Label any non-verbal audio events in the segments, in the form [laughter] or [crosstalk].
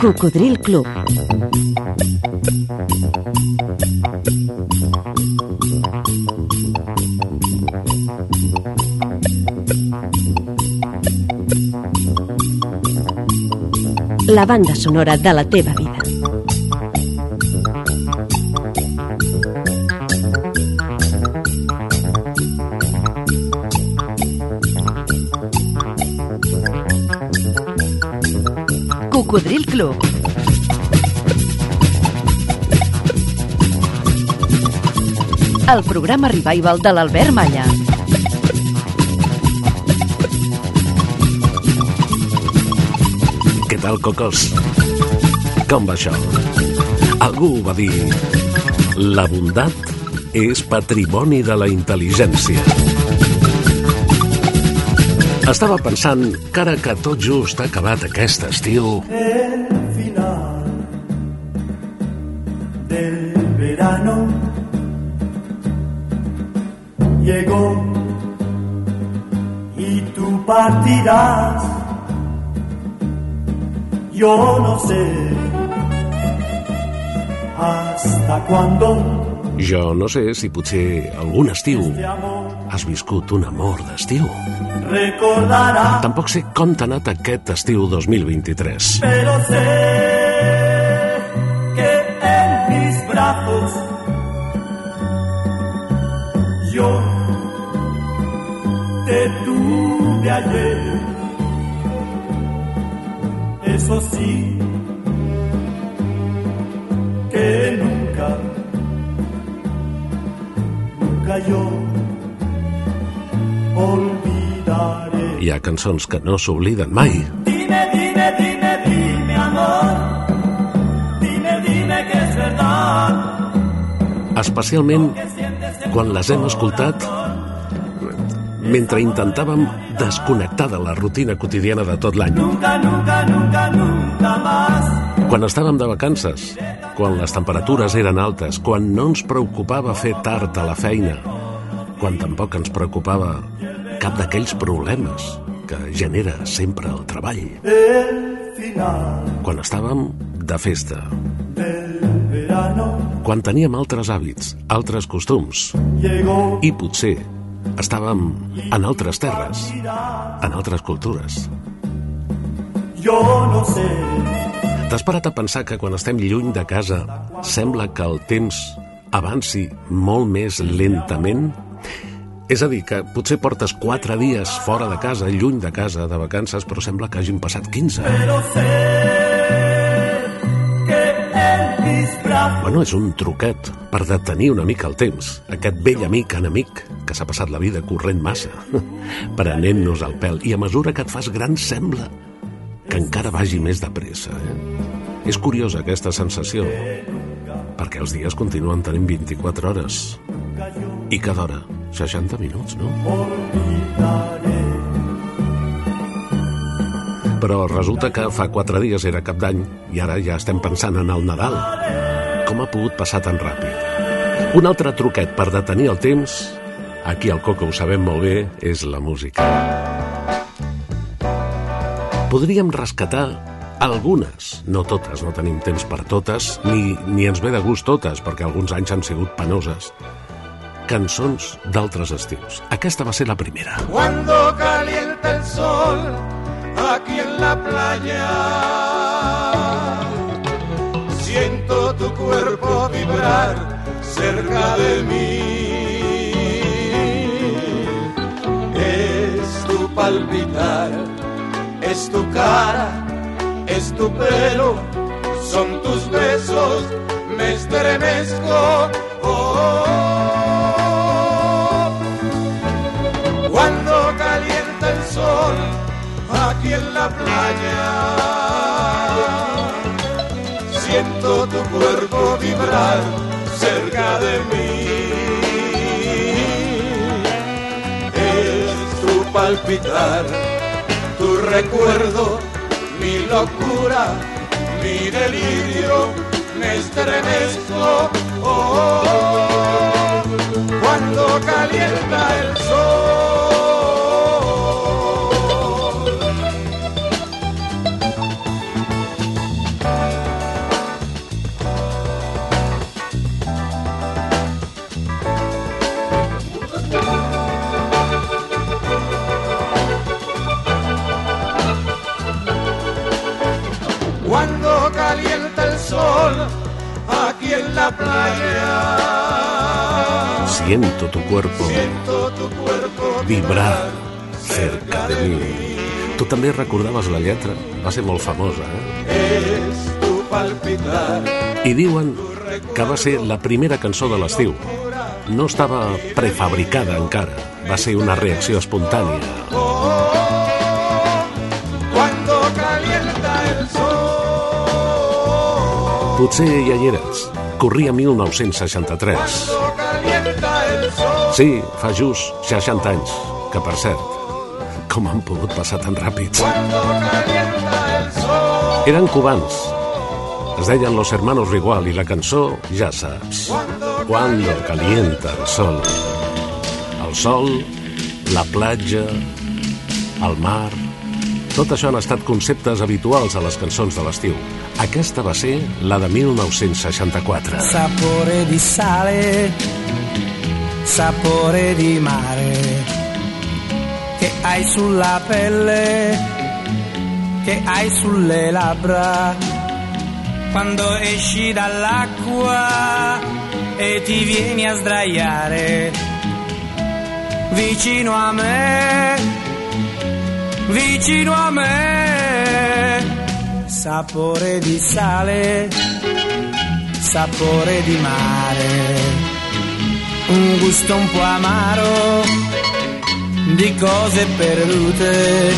Cocodril Club. La banda sonora de la teva. Cocodril Club. El programa revival de l'Albert Malla. Què tal, cocos? Com va això? Algú va dir... La bondat és patrimoni de la intel·ligència. Estava pensant que ara que tot just ha acabat aquest estiu... El final del verano llegó y tú partirás. Yo no sé hasta cuándo Jo no sé si potser algun estiu has viscut un amor d'estiu. recordará. Tampoc sé com t'ha anat aquest estiu 2023. pero sé que en mis brazos yo te tuve ayer. Eso sí, que nunca, nunca yo. Hi ha cançons que no s'obliden mai. Dime, dime, dime, dime, amor. Dime, dime que es verdad. Especialment quan les hem escoltat mentre intentàvem desconnectar de la rutina quotidiana de tot l'any. Nunca, nunca, nunca, nunca más. Quan estàvem de vacances, quan les temperatures eren altes, quan no ens preocupava fer tard a la feina, quan tampoc ens preocupava cap d'aquells problemes que genera sempre el treball. El final Quan estàvem de festa, quan teníem altres hàbits, altres costums, i potser estàvem en altres terres, en altres cultures. Yo no sé T'has parat a pensar que quan estem lluny de casa sembla que el temps avanci molt més lentament? És a dir, que potser portes 4 dies fora de casa, lluny de casa, de vacances, però sembla que hagin passat 15. pero sé que en mis brazos Bueno, és un truquet per detenir una mica el temps. Aquest vell amic enemic que s'ha passat la vida corrent massa, [laughs] prenent-nos el pèl. I a mesura que et fas gran sembla que encara vagi més de pressa. Eh? És curiosa aquesta sensació, perquè els dies continuen tenint 24 hores i cada hora 60 minuts, no? Però resulta que fa 4 dies era cap d'any i ara ja estem pensant en el Nadal. Com ha pogut passar tan ràpid? Un altre truquet per detenir el temps, aquí al Coco ho sabem molt bé, és la música. Podríem rescatar algunes, no totes, no tenim temps per totes, ni, ni ens ve de gust totes, perquè alguns anys han sigut penoses. Cançons d'altres estius. Aquesta va ser la primera. Cuando calienta el sol aquí en la playa, siento tu cuerpo vibrar cerca de mí. Es tu palpitar, es tu cara, es tu pelo, son tus besos, me estremezco. Oh, aquí en la playa. Siento tu cuerpo vibrar cerca de mí. Es tu palpitar, tu recuerdo, mi locura, mi delirio, me estremezco. Oh, cuando calienta el sol. Sol aquí en la playa. Siento tu cuerpo Siento tu cuerpo vibrar cerca de mi. Tu també recordaves la lletra? Va ser molt famosa, eh? es tu palpitar. I diuen que va ser la primera cançó de l'estiu. No estava prefabricada encara. Va ser una reacció espontània. Potser ja hi eres. Corria 1963. Cuando calienta el sol. Sí, fa just 60 anys. Que, per cert, com han pogut passar tan ràpids? Eren cubans. Es deien Los Hermanos Rigual i la cançó, ja saps, Cuando calienta el sol. El sol, la platja, el mar... Tot això han estat conceptes habituals a les cançons de l'estiu. Aquesta va ser la de 1964. sapore di sale, sapore di mare, che hai sulla pelle, che hai sulle labbra, quando esci dall'acqua e ti vieni a sdraiare vicino a me, vicino a me, sapore di sale sapore di mare, un gusto un po' amaro di cose perdute,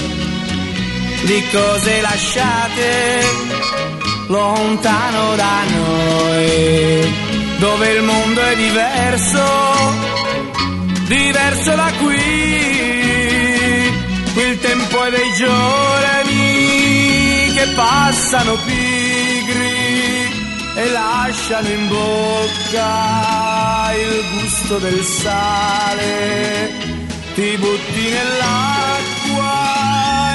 di cose lasciate lontano da noi, dove il mondo è diverso, diverso da qui, è dei giorni che passano pigri e lasciano in bocca il gusto del sale. Ti butti nell'acqua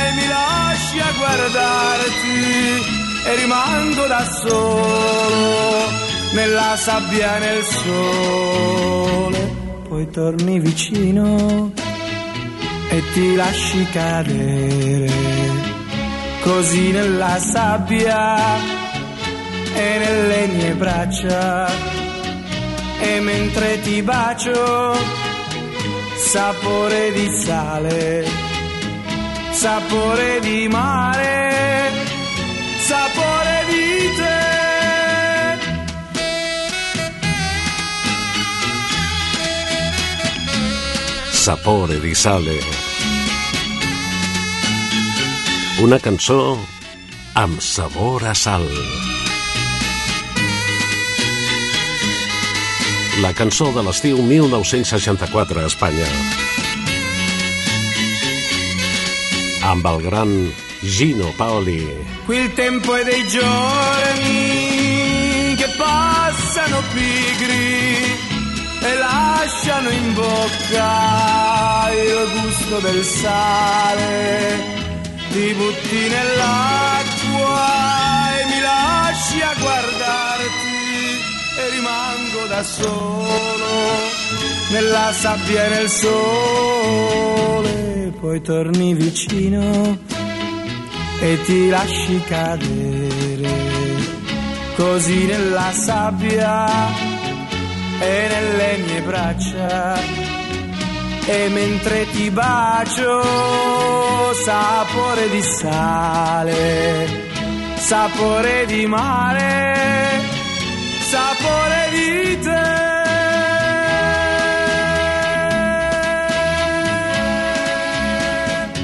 e mi lasci a guardarti e rimango da solo nella sabbia e nel sole. Poi torni vicino e ti lasci cadere così nella sabbia e nelle mie braccia e mentre ti bacio sapore di sale sapore di mare sapore di te Sapore di sale. Una cançó amb sabor a sal. La cançó de l'estiu 1964 a Espanya. Amb el gran Gino Paoli. Qui tempo è dei giorni che passano pigri e lasciano in bocca il gusto del sale. Ti butti nell'acqua e mi lasci a guardarti e rimango da solo nella sabbia e nel sole. Poi torni vicino e ti lasci cadere così nella sabbia e nelle mie braccia e mentre ti bacio sapore di sale sapore di mare sapore di te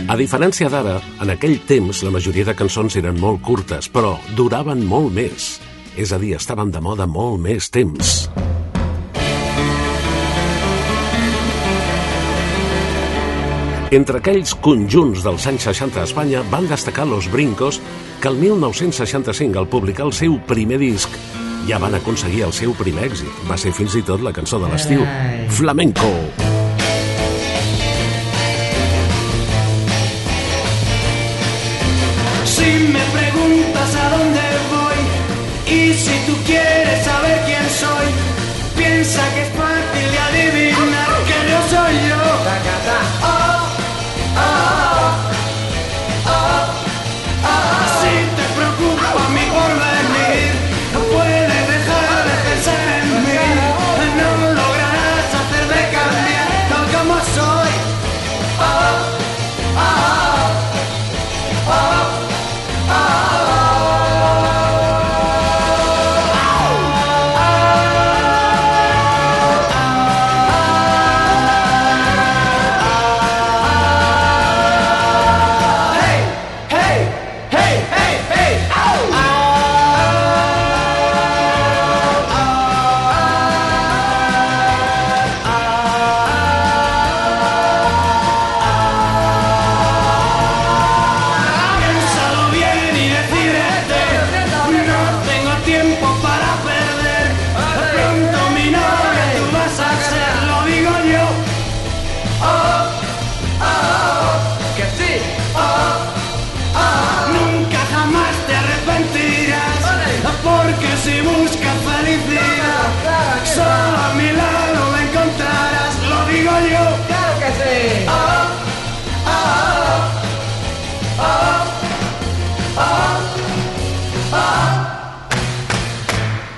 A diferència d'ara, en aquell temps la majoria de cançons eren molt curtes, però duraven molt més. És a dir, estaven de moda molt més temps. Entre aquells conjunts dels anys 60 a Espanya van destacar Los Brincos, que el 1965, al publicar el seu primer disc, ja van aconseguir el seu primer èxit. Va ser fins i tot la cançó de l'estiu, Flamenco. Si me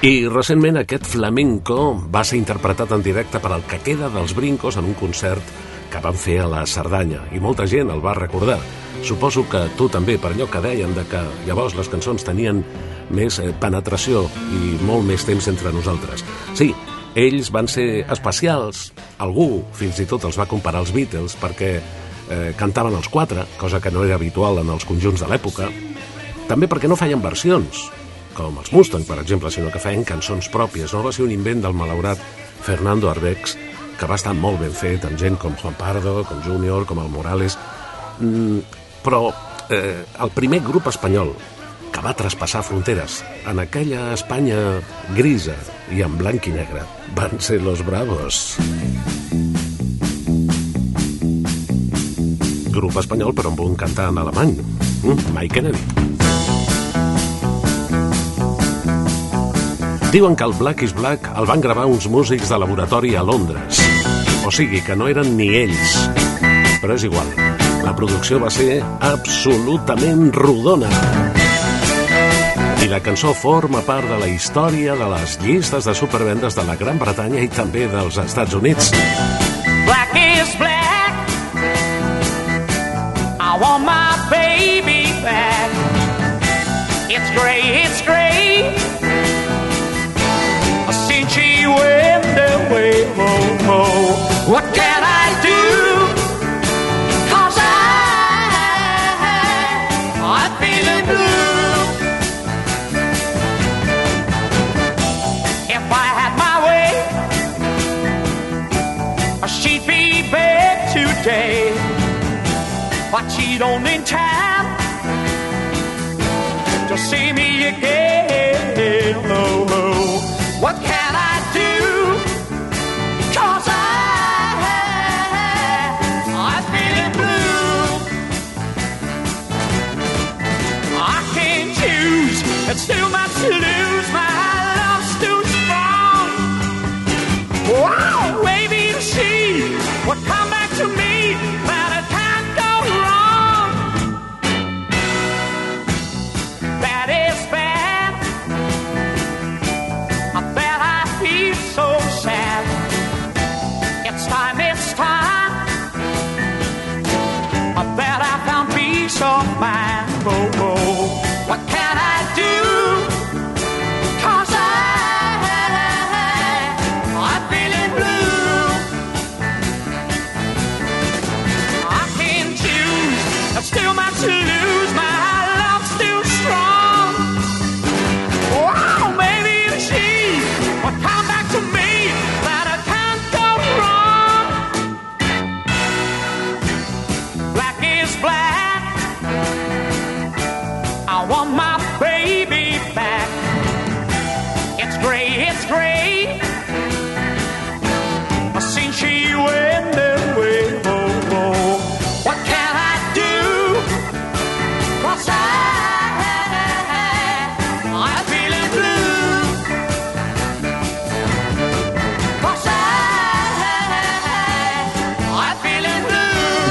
I recentment aquest flamenco va ser interpretat en directe per al que queda dels Brincos en un concert que van fer a la Cerdanya i molta gent el va recordar. Suposo que tu també, per allò que deien de que llavors les cançons tenien més eh, penetració i molt més temps entre nosaltres. Sí, ells van ser especials, algú fins i tot els va comparar als Beatles perquè eh, cantaven els quatre, cosa que no era habitual en els conjunts de l'època, també perquè no feien versions, com els Mustang, per exemple, sinó que feien cançons pròpies. No va ser un invent del malaurat Fernando Arbex, que va estar molt ben fet, amb gent com Juan Pardo, com Junior, com el Morales... Mm, però eh, el primer grup espanyol que va traspassar fronteres en aquella Espanya grisa i en blanc i negre van ser los Bravos. Grup espanyol però amb un cantant alemany, mm, Mike Kennedy. Diuen que el Black is Black el van gravar uns músics de laboratori a Londres. O sigui, que no eren ni ells. Però és igual. La producció va ser absolutament rodona. I la cançó forma part de la història de les llistes de supervendes de la Gran Bretanya i també dels Estats Units. Black is black. I want my baby back. It's gray, it's gray. But she don't in time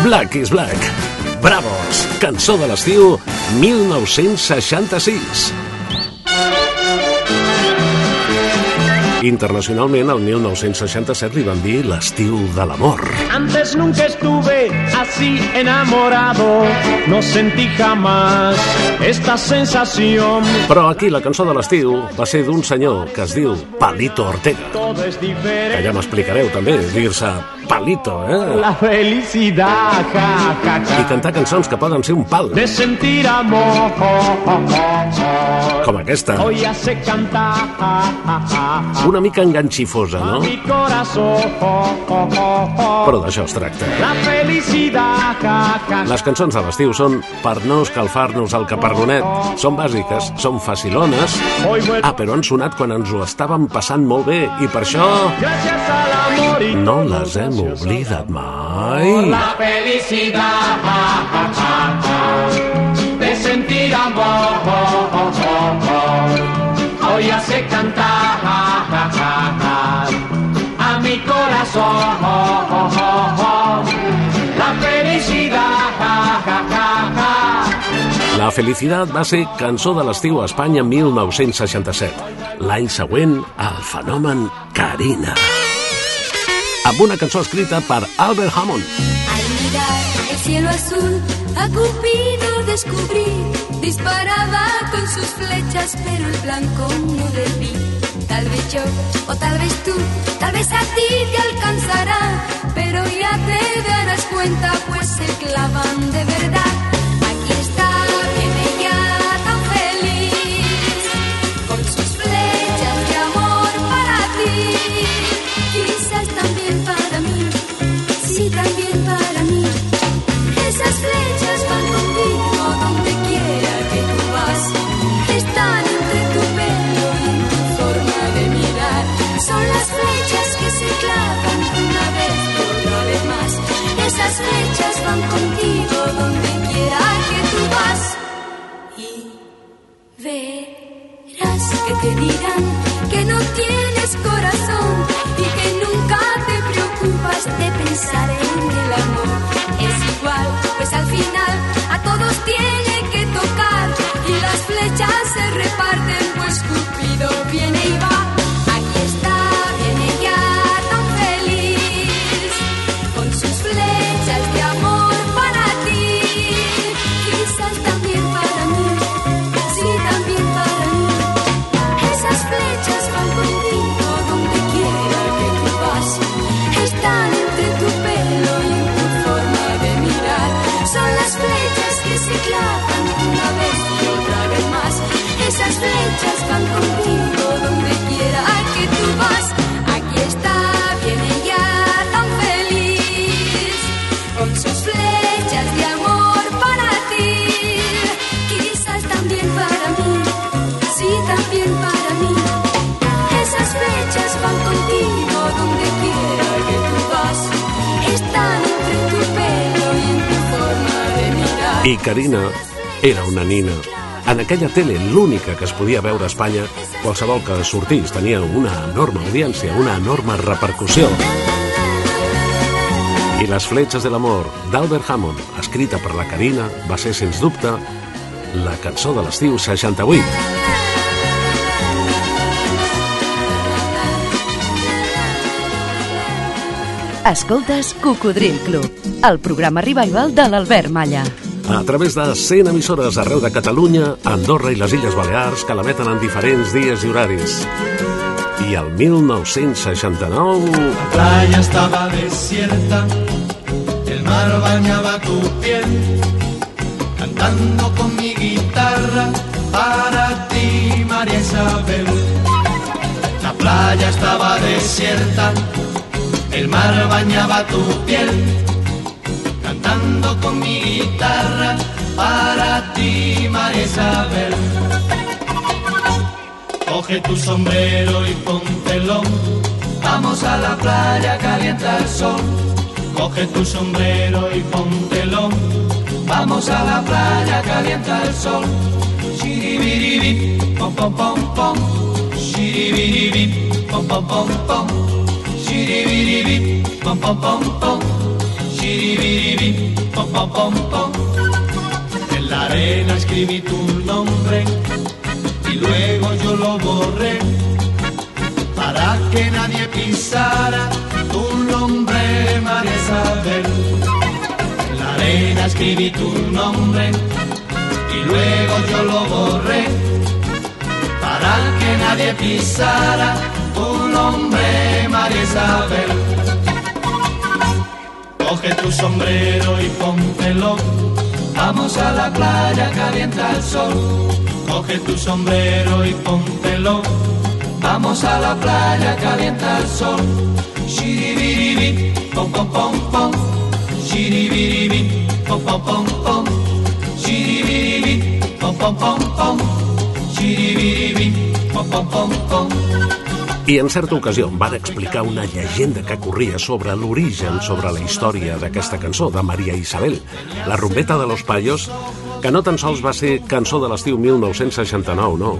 Black is Black. Bravos, cançó de l'estiu 1966. Internacionalment, el 1967 li van dir l'estiu de l'amor. Antes nunca estuve así enamorado, no sentí jamás esta sensación. Però aquí la cançó de l'estiu va ser d'un senyor que es diu Palito Ortega. Que ja m'explicareu també, dir-se Palito, eh? La felicidad, ja, ja, I ja, cantar cançons que poden ser un pal, de sentir amor. com aquesta. Hoy hace cantar Una mica enganxifosa, a no? mi corazón. Però d'això es tracta. La ja, Les cançons de l'estiu són per no escalfar-nos el caparronet. Són bàsiques, són facilones. Ah, però han sonat quan ens ho estàvem passant molt bé i per això. No les hem oblidat mai. La felicidad de sentir amor hoy hace cantar La felicidad va ser cançó de l'estiu a Espanya 1967. L'any següent, el fenomen Carina. Amb una cançó escrita per Albert Hammond. Al mirar el cielo azul, a Cupido descubrí. Disparaba con sus flechas, pero el blanco no vi. Tal vez yo, o tal vez tú, tal vez a ti te alcanzará. Pero ya te darás cuenta, pues se clavan de verdad. Esas flechas van contigo donde I Carina era una nina. En aquella tele, l'única que es podia veure a Espanya, qualsevol que sortís tenia una enorme audiència, una enorme repercussió. I Les fletxes de l'amor, d'Albert Hammond, escrita per la Carina, va ser, sens dubte, la cançó de l'estiu 68. Escoltes Cocodril Club, el programa revival de l'Albert Malla. A través de 100 emissores arreu de Catalunya, Andorra i les Illes Balears que l'emeten en diferents dies i horaris. I el 1969... La playa estaba desierta, el mar bañaba tu piel, cantando con mi guitarra para ti, María Isabel. La playa estaba desierta, el mar bañaba tu piel, cantando con mi guitarra para ti, María Isabel. Coge tu sombrero y póntelo. Vamos a la playa, calienta el sol. Coge tu sombrero y póntelo. Vamos a la playa, calienta el sol. Shiribiribi, pom pom pom pom. Shiribiribi, pom pom pom pom. Shiribiribi, pom pom pom pom. Shiribiribi, pom pom pom pom. En la arena escribí tu nombre y luego yo lo borré para que nadie pisara tu nombre, María Isabel. En la arena escribí tu nombre y luego yo lo borré para que nadie pisara tu nombre, María Isabel. Coge tu sombrero y póntelo. Vamos a la playa, calienta el sol. Coge tu sombrero y póntelo. Vamos a la playa, calienta el sol. Shiribiribi, pom pom pom pom. Shiribiribi, pom pom pom pom. Shiribiribi, pom pom pom pom. Shiribiribi, pom pom pom pom. I en certa ocasió em van explicar una llegenda que corria sobre l'origen, sobre la història d'aquesta cançó, de Maria Isabel, la rumbeta de los payos, que no tan sols va ser cançó de l'estiu 1969, no.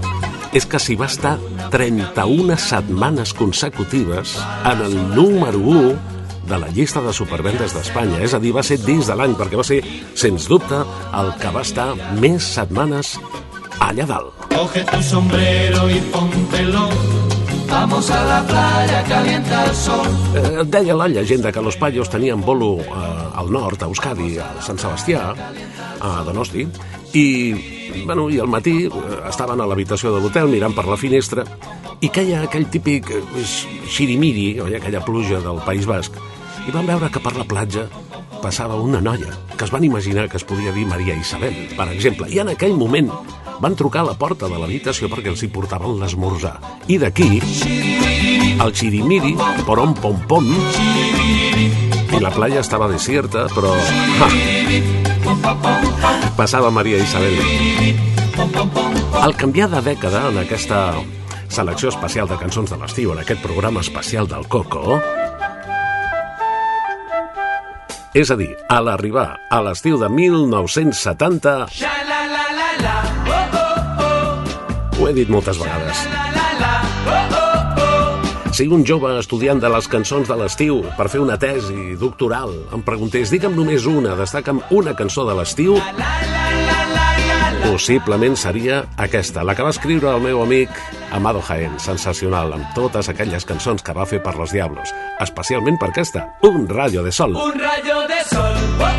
És que s'hi va estar 31 setmanes consecutives en el número 1 de la llista de supervendes d'Espanya. És a dir, va ser dins de l'any, perquè va ser, sens dubte, el que va estar més setmanes allà dalt. Coge tu sombrero y póntelo. Vamos a la playa, calienta el sol. Eh, deia la llegenda que los payos tenien bolo eh, al nord, a Euskadi, a Sant Sebastià, a Donosti, i, bueno, i al matí eh, estaven a l'habitació de l'hotel mirant per la finestra i queia aquell típic eh, xirimiri, oi, aquella pluja del País Basc, i van veure que per la platja passava una noia, que es van imaginar que es podia dir Maria Isabel, per exemple, i en aquell moment van trucar a la porta de l'habitació perquè els hi portaven l'esmorzar. I d'aquí, el xirimiri, porom pom pom, i la playa estava desierta, però... Ha, passava Maria Isabel. Al canviar de dècada en aquesta selecció especial de cançons de l'estiu, en aquest programa especial del Coco, és a dir, a l'arribar a l'estiu de 1970, ho he dit moltes vegades, si un jove estudiant de les cançons de l'estiu per fer una tesi doctoral em preguntés digue'm només una, destaca'm una cançó de l'estiu, possiblement seria aquesta, la que va escriure el meu amic Amado Jaén, sensacional, amb totes aquelles cançons que va fer per los Diablos, especialment per aquesta, Un rayo de sol. Un rayo de sol, oh,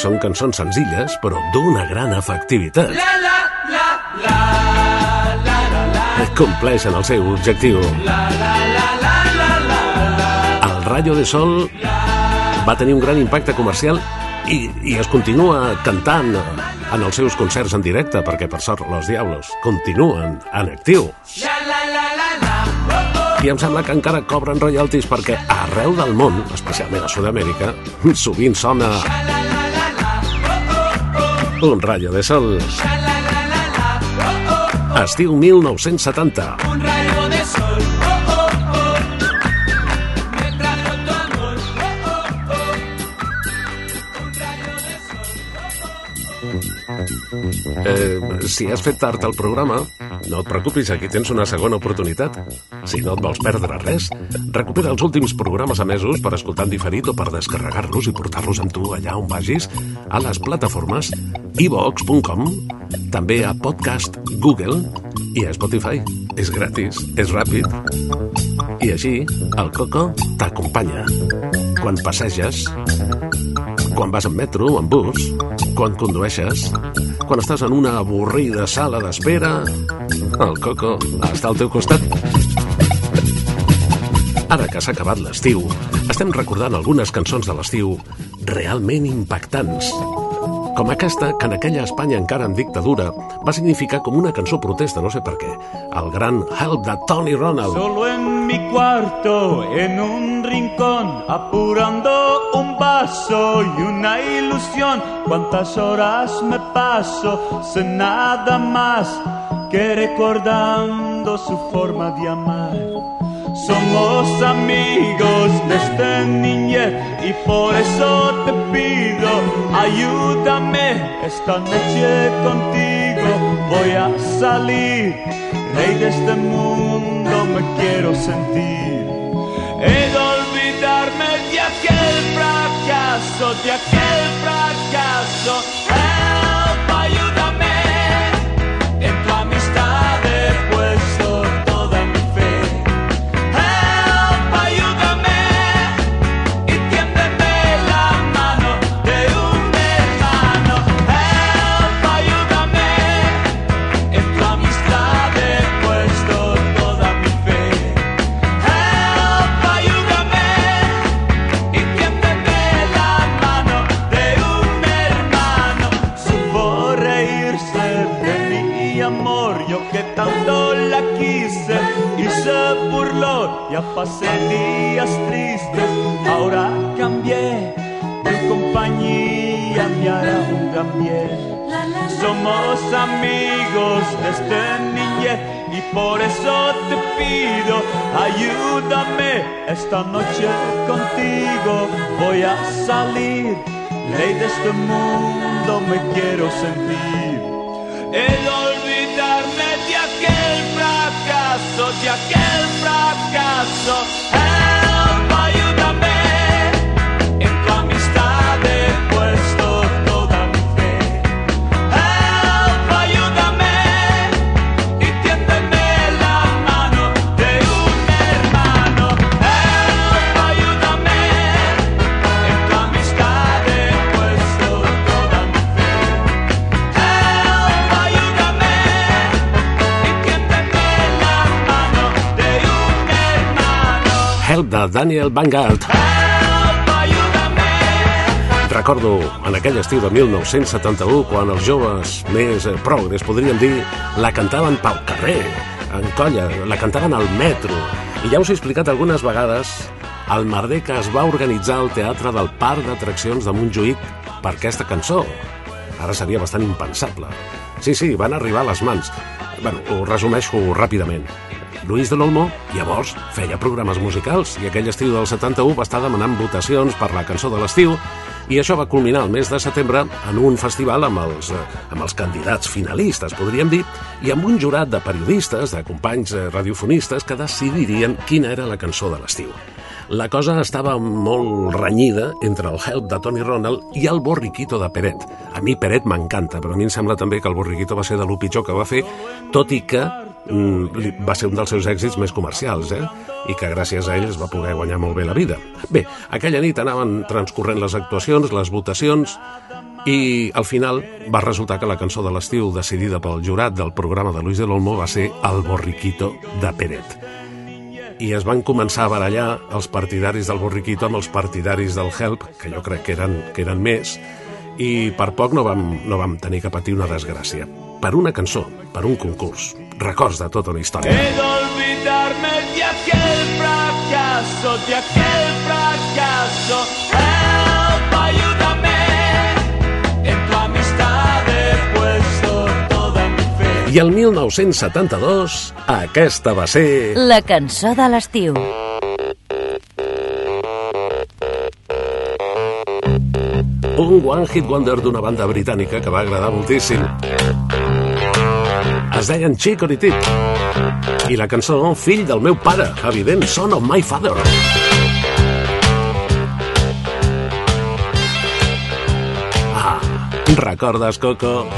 són cançons senzilles, però d'una gran efectivitat. La la la la. La la la. Compleixen el seu objectiu. La la la la la la la. El Rayo de Sol va tenir un gran impacte comercial i, i es continua cantant en els seus concerts en directe, perquè per sort Los Diablos continuen en actiu. La la la la. Oh oh. I em sembla que encara cobren royalties perquè arreu del món, especialment a Sud-amèrica, sovint sona La la. Oh oh oh. Un rayo de sol. Estiu 1970. Un rayo Eh, si has fet tard al programa, no et preocupis, aquí tens una segona oportunitat. Si no et vols perdre res, recupera els últims programes emesos per escoltar en diferit o per descarregar-los i portar-los amb tu allà on vagis, a les plataformes ivox.com, també a Podcast Google i a Spotify. És gratis, és ràpid. I així, el Coco t'acompanya. Quan passeges, quan vas en metro, en bus, quan condueixes, quan estàs en una avorrida sala d'espera, el Coco està al teu costat. que s'ha acabat l'estiu, estem recordant algunes cançons de l'estiu realment impactants. Com aquesta, que en aquella Espanya encara en dictadura, va significar com una cançó protesta, no sé per què. El gran Help de Tony Ronald. Solo en mi cuarto, en un rincón, apurando un vaso y una ilusión. Cuántas horas me paso sin nada más que recordando su forma de amar. Somos amigos desde niñez y por eso te pido, ayúdame esta noche contigo. Voy a salir, rey de este mundo me quiero sentir. Olvidarme de aquel fracaso, de aquel fracaso. Pasé días tristes, ahora cambié. Tu compañía me hará un gran bien. Somos amigos desde niñez y por eso te pido, ayúdame esta noche contigo. Voy a salir, ley de este mundo me quiero sentir. El olvidarme de aquel fracaso, de aquel fracaso. Daniel Vanguard. Recordo en aquell estiu de 1971, quan els joves més eh, progres, podríem dir, la cantaven pel carrer, en colla, la cantaven al metro. I ja us he explicat algunes vegades el merder que es va organitzar al Teatre del Parc d'Atraccions de Montjuïc per aquesta cançó. Ara seria bastant impensable. Sí, sí, van arribar a les mans. Bueno, ho resumeixo ràpidament. Luis de l'Olmo llavors feia programes musicals i aquell estiu del 71 va estar demanant votacions per la cançó de l'estiu i això va culminar el mes de setembre en un festival amb els, eh, amb els candidats finalistes, podríem dir, i amb un jurat de periodistes, de companys eh, radiofonistes que decidirien quina era la cançó de l'estiu. La cosa estava molt renyida entre el Help de Tony Ronald i el Borriquito de Peret. A mi Peret m'encanta, però a mi em sembla també que el Borriquito va ser de lo pitjor que va fer, tot i que va ser un dels seus èxits més comercials, eh? i que gràcies a ell es va poder guanyar molt bé la vida. Bé, aquella nit anaven transcorrent les actuacions, les votacions, i al final va resultar que la cançó de l'estiu decidida pel jurat del programa de Luis de l'Olmo va ser El Borriquito de Peret i es van començar a barallar els partidaris del Borriquito amb els partidaris del Help, que jo crec que eren, que eren més, i per poc no vam, no vam tenir que patir una desgràcia. Per una cançó, per un concurs. Records de tota una història. He de olvidarme de aquel fracaso, de aquel fracaso. Help, ayúdame. En tu amistad he puesto toda mi fe. I el 1972, aquesta va ser... La cançó de l'estiu. Un One Hit Wonder d'una banda britànica que va agradar moltíssim. Es deien Chicory I la cançó Fill del meu pare, evident, Son of my father. Ah, recordes, Coco?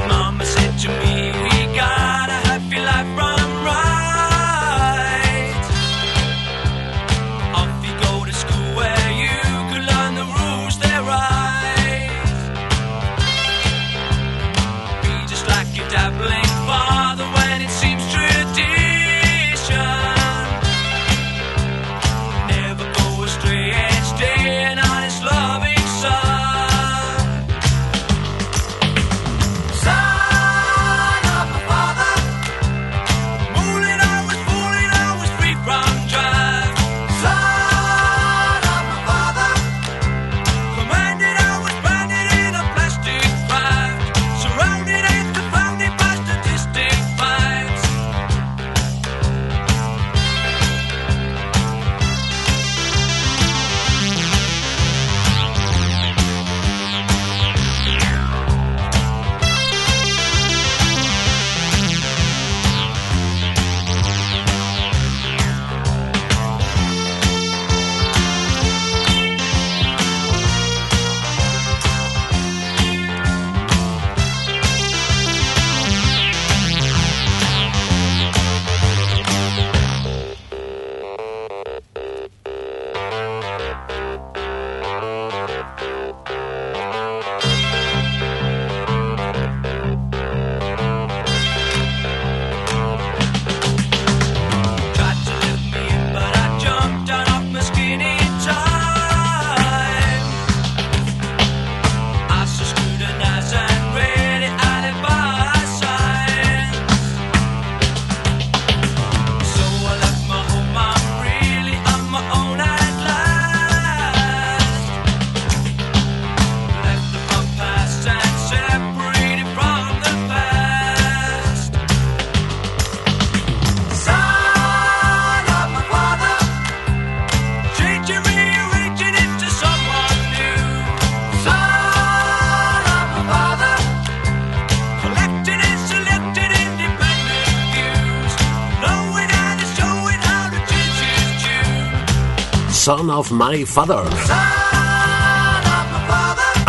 Son of My Father.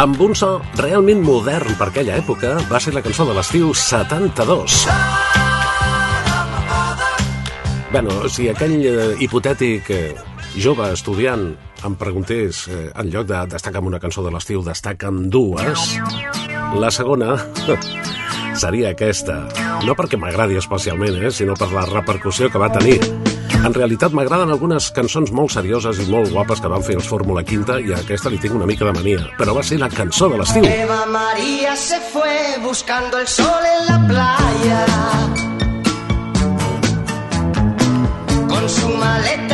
Amb un so realment modern per aquella època, va ser la cançó de l'estiu 72. Bueno, si aquell eh, hipotètic eh, jove estudiant em preguntés, eh, en lloc de destacar amb una cançó de l'estiu, destaca amb dues, la segona [laughs] seria aquesta. No perquè m'agradi especialment, eh, sinó per la repercussió que va tenir. En realitat m'agraden algunes cançons molt serioses i molt guapes que van fer els Fórmula Quinta i a aquesta li tinc una mica de mania, però va ser la cançó de l'estiu. Eva María se fue buscando el sol en la playa. Con su maleta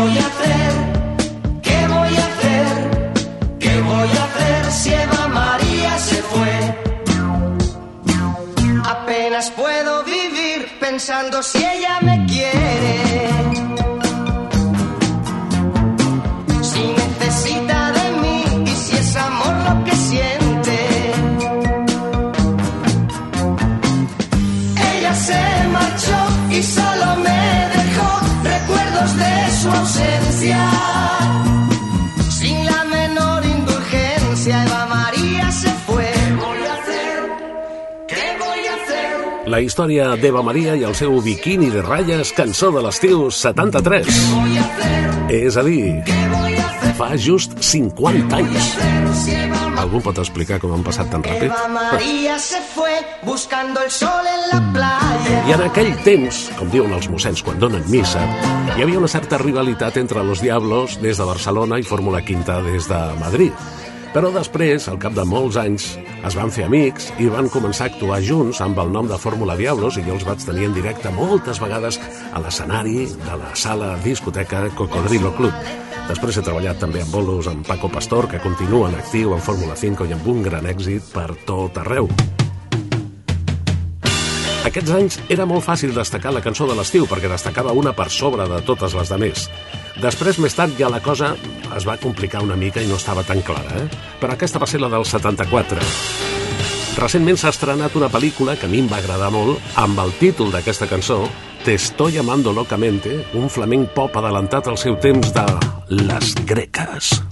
voy a hacer? ¿Qué voy a hacer? ¿Qué voy a hacer si Eva María se fue? Apenas puedo vivir pensando si ella me quiere. La història d'Eva Maria i el seu biquini de ratlles, cançó de l'estiu 73. Voy a hacer, És a dir, fa just 50 anys. Algú pot explicar com han passat tan ràpid? Eva María se fue buscando el sol en la playa. I en aquell temps, com diuen els mossens quan donen missa, hi havia una certa rivalitat entre los Diablos des de Barcelona i Fórmula Quinta des de Madrid. Però després, al cap de molts anys, es van fer amics i van començar a actuar junts amb el nom de Fórmula Diablos i jo els vaig tenir en directe moltes vegades a l'escenari de la sala discoteca Cocodrilo Club. Després he treballat també amb bolos amb Paco Pastor, que continua en actiu en Fórmula 5 i amb un gran èxit per tot arreu. Aquests anys era molt fàcil destacar la cançó de l'estiu perquè destacava una per sobre de totes les demés. Després, més tard, ja la cosa es va complicar una mica i no estava tan clara, eh? Però aquesta va ser la del 74. Recentment s'ha estrenat una pel·lícula que a mi em va agradar molt amb el títol d'aquesta cançó Te estoy amando locamente, un flamenc pop adelantat al seu temps de Les Greques.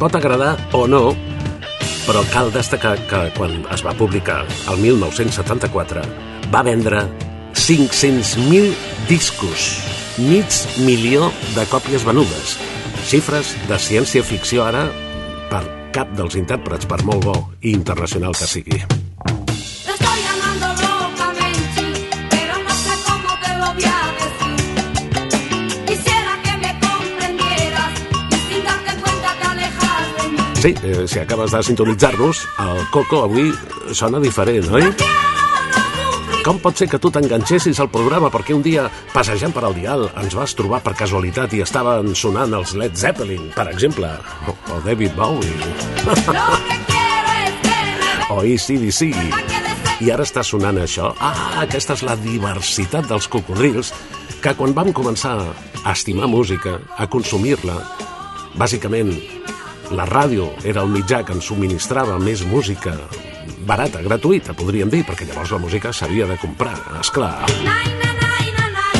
Pot agradar o no, però cal destacar que quan es va publicar el 1974 va vendre 500.000 discos, mig milió de còpies venudes. Xifres de ciència-ficció ara per cap dels intèrprets, per molt bo i internacional que sigui. Sí, eh, si acabes de sintonitzar-nos, el Coco avui sona diferent, oi? Com pot ser que tu t'enganxessis al programa perquè un dia, passejant per al dial, ens vas trobar per casualitat i estaven sonant els Led Zeppelin, per exemple, o, o David Bowie, [laughs] o ACDC, i ara està sonant això. Ah, aquesta és la diversitat dels cocodrils, que quan vam començar a estimar música, a consumir-la, bàsicament la ràdio era el mitjà que ens subministrava més música barata, gratuïta, podríem dir, perquè llavors la música s'havia de comprar, és clar.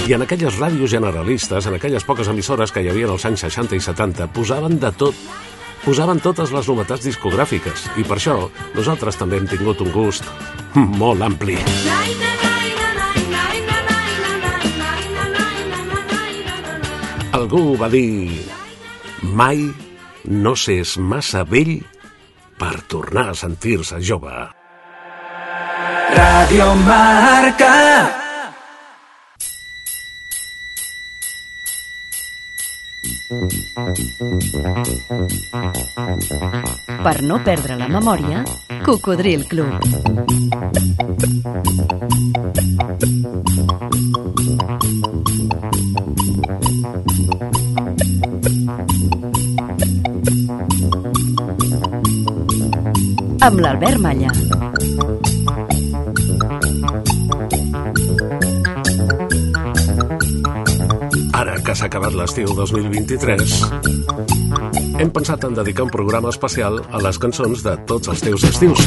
I en aquelles ràdios generalistes, en aquelles poques emissores que hi havia als anys 60 i 70, posaven de tot. Posaven totes les novetats discogràfiques i per això nosaltres també hem tingut un gust molt ampli. Algú va dir mai no s'és massa vell per tornar a sentir-se jove. Radio Marca. Per no perdre la memòria, Cocodril Club. Amb l'Albert Malla. Ara que s'ha acabat l'estiu 2023, hem pensat en dedicar un programa especial a les cançons de tots els teus estius.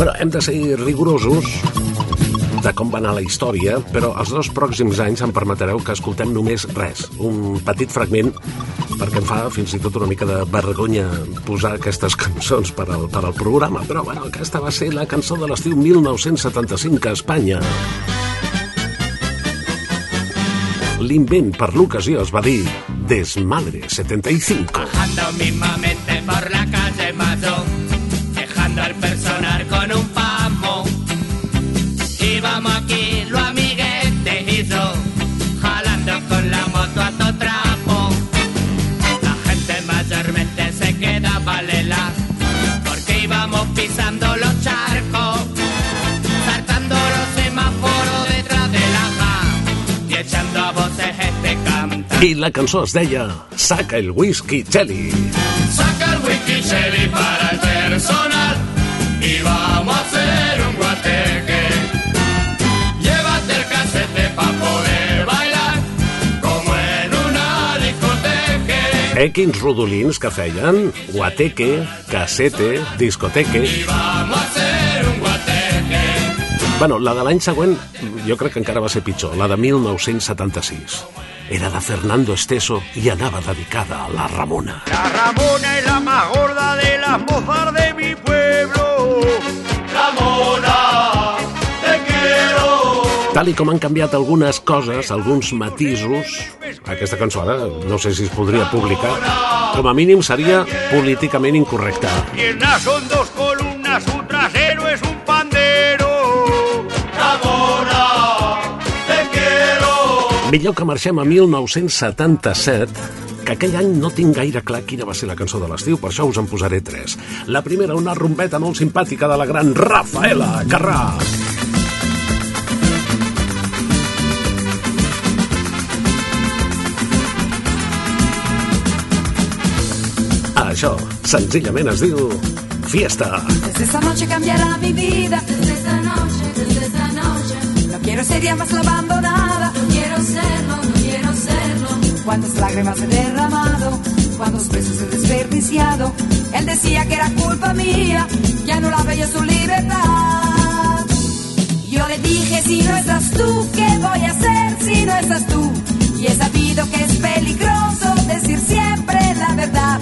Però hem de ser rigorosos de com va anar la història, però els dos pròxims anys em permetreu que escoltem només res, un petit fragment, perquè em fa fins i tot una mica de vergonya posar aquestes cançons per al, per al programa. Però bueno, aquesta va ser la cançó de l'estiu 1975 a Espanya. L'invent per l'ocasió es va dir Desmadre 75. Bajando mismamente por I la cançó es deia Saca el whisky, Chelly. Saca el whisky Shelly para el personal y vamos a hacer un guateque. Llévate el casete para poder bailar como en una discoteca. Eh, quins rodolins que feien? Guateque, casete, discoteque... Vamos a hacer un guateque. Bueno, la de l'any següent jo crec que encara va ser pitjor, la de 1976. Era de Fernando Esteso i anava dedicada a la Ramona. La Ramona es la más gorda de las mozas de mi pueblo. Ramona, te quiero. Tal i com han canviat algunes coses, alguns matisos, aquesta cançó ara no sé si es podria publicar, com a mínim seria políticament incorrecta. Piernas son dos Millor que marxem a 1977, que aquell any no tinc gaire clar quina va ser la cançó de l'estiu, per això us en posaré tres. La primera, una rombeta molt simpàtica de la gran Rafaela Carrà. Això, senzillament es diu Fiesta. Desde esta noche cambiará mi vida. Desde esta noche, desde esta noche. No quiero ser ya más la abandonada. No quiero serlo, no quiero serlo. Cuántas lágrimas he derramado, cuántos besos he desperdiciado. Él decía que era culpa mía, que anulaba yo su libertad. Yo le dije, si no estás tú, ¿qué voy a hacer si no estás tú? Y he sabido que es peligroso decir siempre la verdad.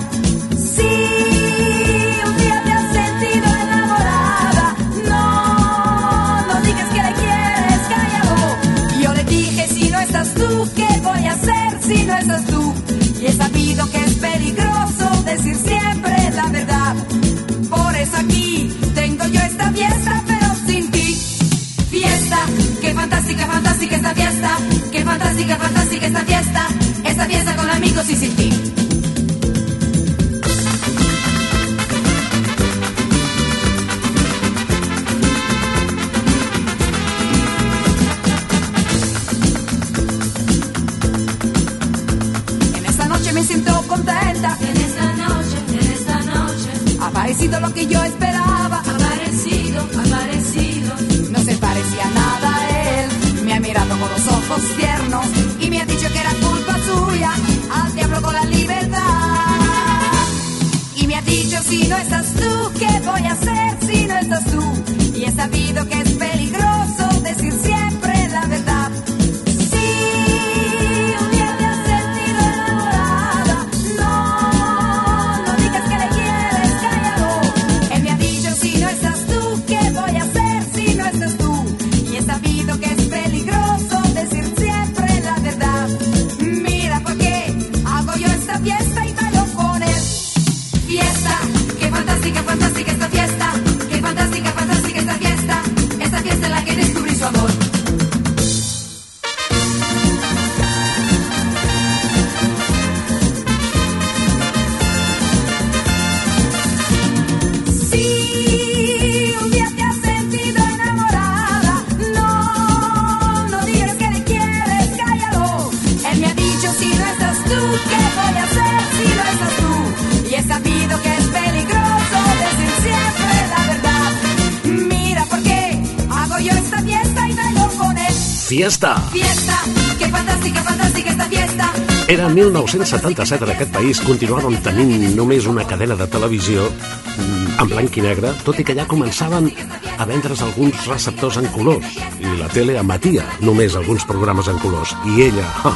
Fiesta! Fiesta, qué fantástica, fantástica esta fiesta. Era 1977 en aquest país, continuaven tenint només una cadena de televisió mm, en blanc i negre, tot i que ja començaven a vendre's alguns receptors en colors, i la tele emetia només alguns programes en colors. I ella, ha,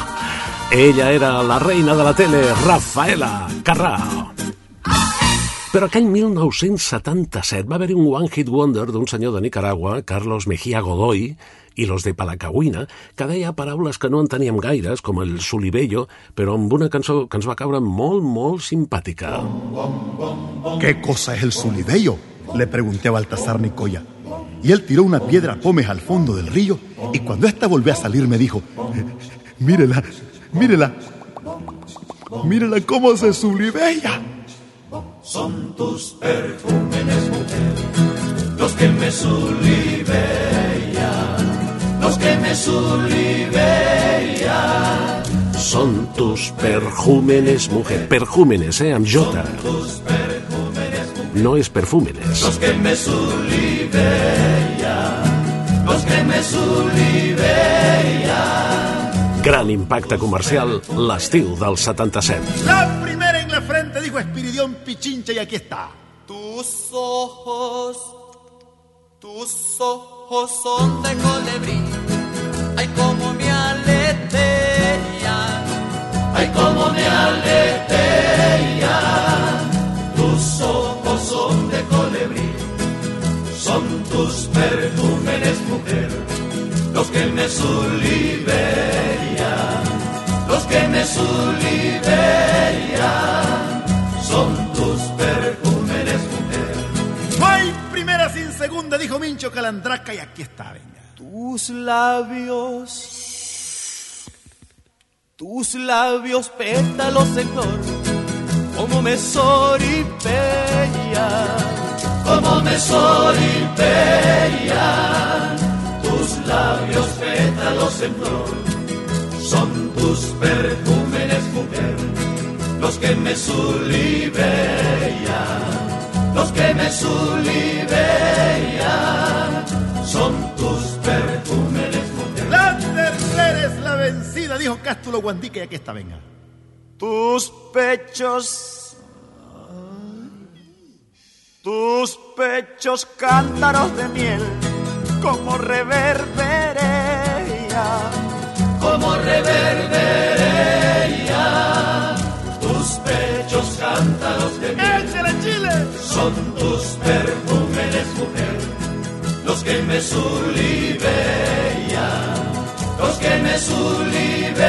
ella era la reina de la tele, Rafaela Carrà. Però aquell 1977 va haver-hi un One Hit Wonder d'un senyor de Nicaragua, Carlos Mejía Godoy, i los de Palacagüina, que deia paraules que no enteníem gaires, com el solibello, però amb una cançó que ens va caure molt, molt simpàtica. ¿Qué cosa es el sulibello? Le pregunté a Baltasar Nicoya. Y él tiró una piedra a Pómez al fondo del río y cuando ésta volvió a salir me dijo, mírela, mírela, mírela cómo se sulibella. Son tus perfúmenes, mujer, los que me sulibellan, los que me sulibellan. Són tus perjúmenes, mujer. Perjúmenes, eh, amb J. Tus perfúmenes, mujer, No és perfúmenes. los que me sulibellan, los que me sulibellan. Gran impacte comercial, l'estiu del 77. La primera en la frente dijo Espiridión Pichincha y aquí está. Tus ojos, tus ojos son de colibrí. Ay, como me aletean. Ay, cómo me aletean, tus ojos son de colibrí, son tus perfúmenes, mujer, los que me sulibellan, los que me sulibellan, son Mincho Calandraca y aquí está, venga. Tus labios, tus labios pétalos en flor, como me soripellan, como me soripellan, tus labios pétalos en flor, son tus perfúmenes, mujer, los que me sulibellan, los que me sulibellan, son tus perfúmenes, mujer. La tercera es la vencida, dijo Cástulo Guandique y aquí está, venga. tus pechos, tus pechos cántaros de miel, como reverberea, como reverberea, tus pechos cántaros de miel. Son tus perfumes, mujer, los que me sulibean, los que me sulibean.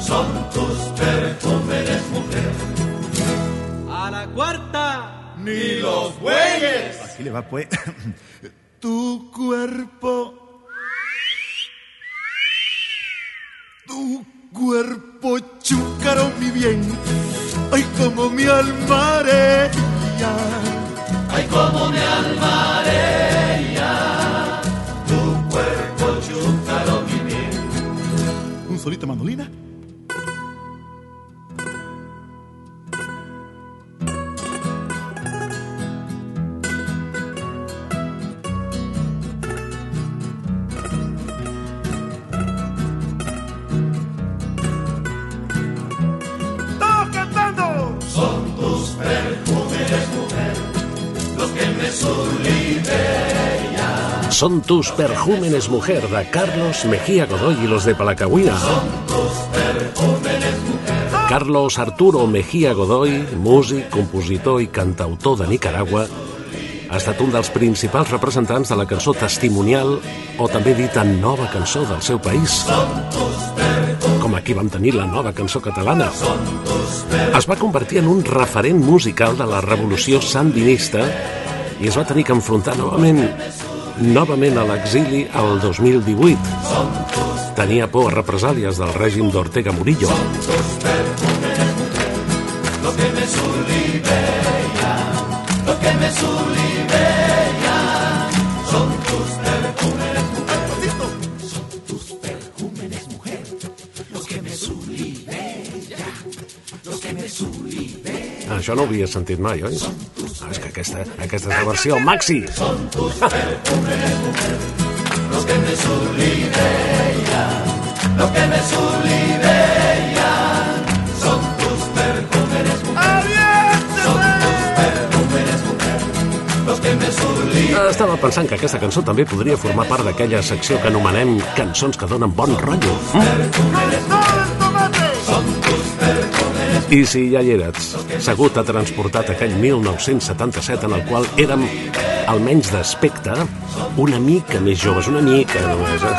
Son tus perfumes, mujer. A la cuarta, ni los bueyes. Así le va, pues. [coughs] tu cuerpo. Tu cuerpo, chúcaro, mi bien ay como mi alma ay como mi alma tu cuerpo chucaro mi bien. Un solito mandolina. Son tus perjúmenes, mujer, de Carlos Mejía Godoy y los de Palacagüina. Carlos Arturo Mejía Godoy, músic, compositor i cantautor de Nicaragua, ha estat un dels principals representants de la cançó testimonial o també dita nova cançó del seu país. Com aquí vam tenir la nova cançó catalana. Es va convertir en un referent musical de la revolució sandinista i es va tenir que enfrontar novament novament a l'exili al 2018. Tenia por a represàlies del règim d'Ortega Murillo. Lo que me que me son tus. Son tus los que me los que me això no ho havia sentit mai, oi? Aquesta, aquesta és la versió maxi. Son tus los que me sublimean, los que me sublimean, son tus perfumes, son tus los que me. Estava pensant que aquesta cançó també podria formar part d'aquella secció que anomenem cançons que donen bon rotllo. I si ja hi eres, segur t'ha transportat aquell 1977 en el qual érem, almenys d'aspecte, una mica més joves, una mica només. Eh?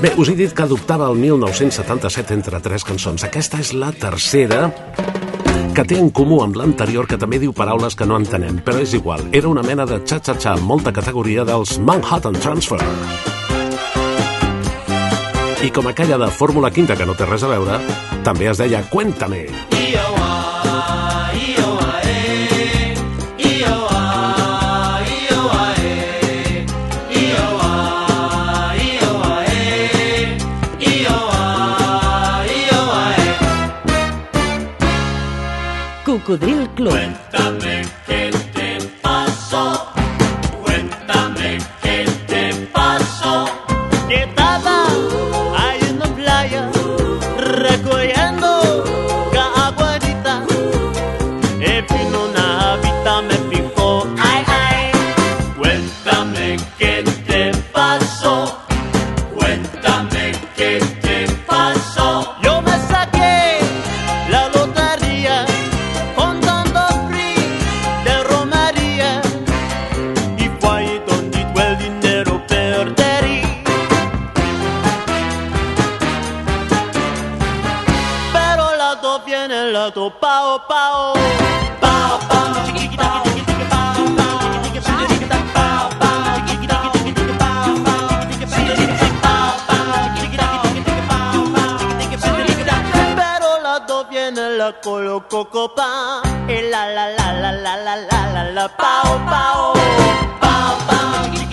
Bé, us he dit que adoptava el 1977 entre tres cançons. Aquesta és la tercera que té en comú amb l'anterior que també diu paraules que no entenem, però és igual. Era una mena de xa-xa-xa amb molta categoria dels Manhattan Transfer. I com a calla de Fórmula Quinta que no té res a veure, també es deia Cuéntame. Club. Coloco copa y la la la la la la la la la pao pao. Pao pao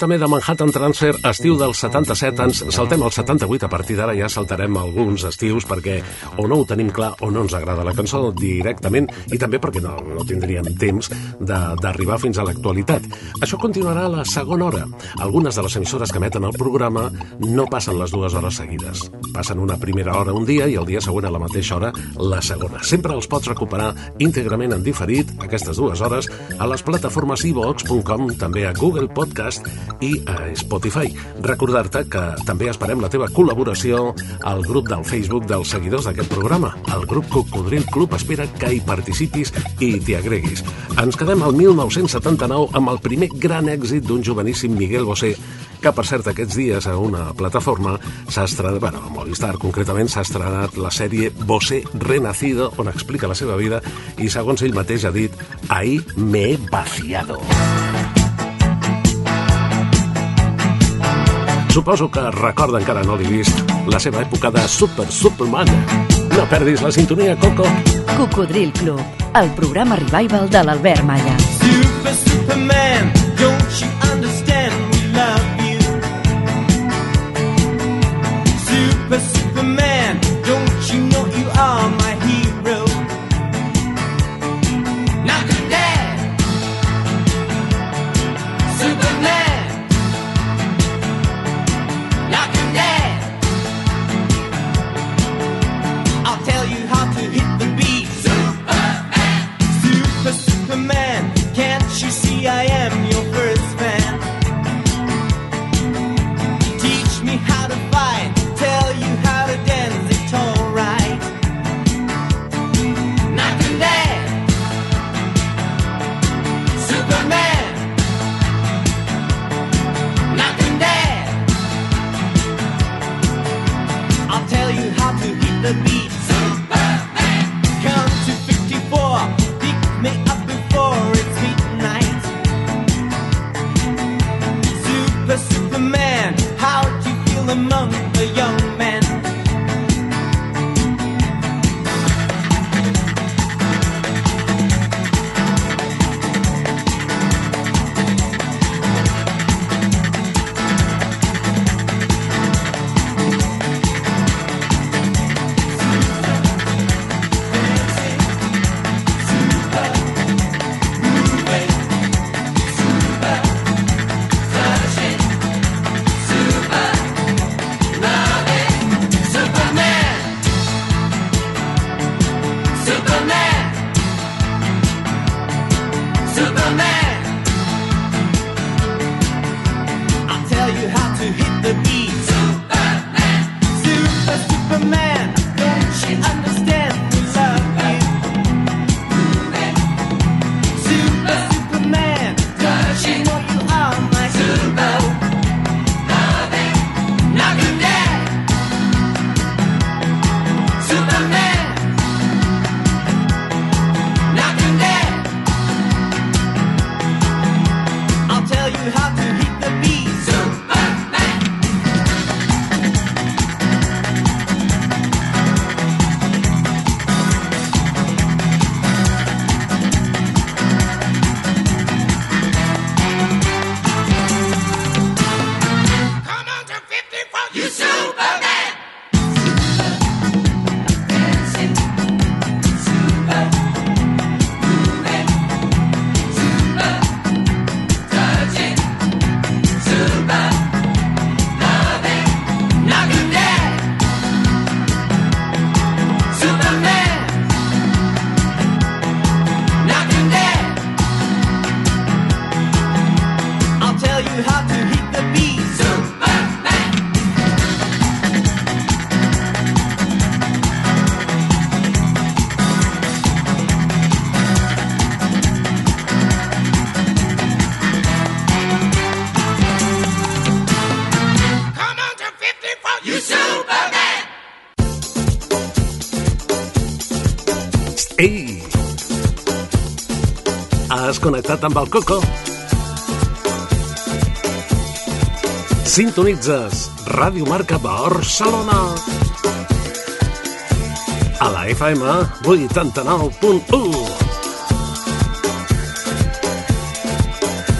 Cuéntame de Manhattan Transfer, estiu dels 77, ens saltem al 78, a partir d'ara ja saltarem alguns estius perquè o no ho tenim clar o no ens agrada la cançó directament i també perquè no, no tindríem temps d'arribar fins a l'actualitat. Això continuarà a la segona hora. Algunes de les emissores que emeten el programa no passen les dues hores seguides. Passen una primera hora un dia i el dia següent a la mateixa hora la segona. Sempre els pots recuperar íntegrament en diferit, aquestes dues hores, a les plataformes ivox.com, també a Google Podcast i a Spotify. Recordar-te que també esperem la teva col·laboració al grup del Facebook dels seguidors d'aquest programa. El grup Cocodril Club espera que hi participis i t'hi agreguis. Ens quedem al 1979 amb el primer gran èxit d'un joveníssim Miguel Bosé que per cert aquests dies a una plataforma s'ha estrenat, bueno, a Movistar concretament s'ha estrenat la sèrie Bosé Renacido on explica la seva vida i segons ell mateix ha dit ahí me he vaciado. Suposo que recorda encara no l'he vist la seva època de Super Superman. No perdis la sintonia, Coco. Cocodril Club, el programa revival de l'Albert Malla. Super Superman, connectat amb el Coco? Sintonitzes Ràdio Marca Barcelona. A la FM 89.1.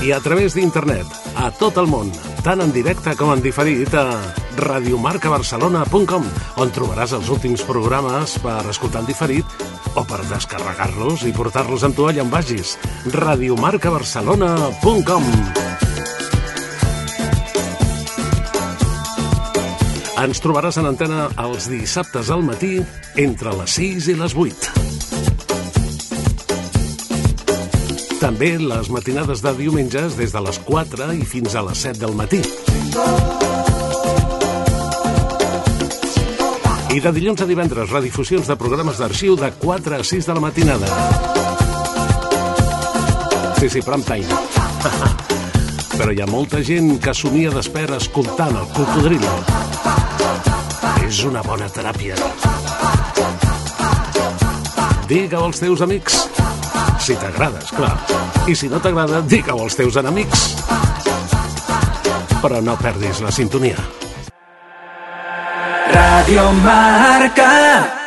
i a través d'internet, a tot el món, tant en directe com en diferit a radiomarcabarcelona.com, on trobaràs els últims programes per escoltar en diferit o per descarregar-los i portar-los amb tu allà on vagis. radiomarcabarcelona.com Ens trobaràs en antena els dissabtes al matí entre les 6 i les 8. També les matinades de diumenges des de les 4 i fins a les 7 del matí. I de dilluns a divendres, redifusions de programes d'arxiu de 4 a 6 de la matinada. Sí, sí, prime time. [laughs] Però hi ha molta gent que somia d'espera escoltant el cocodrilo. És una bona teràpia. Digue-ho als teus amics. Si t'agrada, clar. I si no t'agrada, digue-ho als teus enemics. Però no perdis la sintonia. Radio Marca.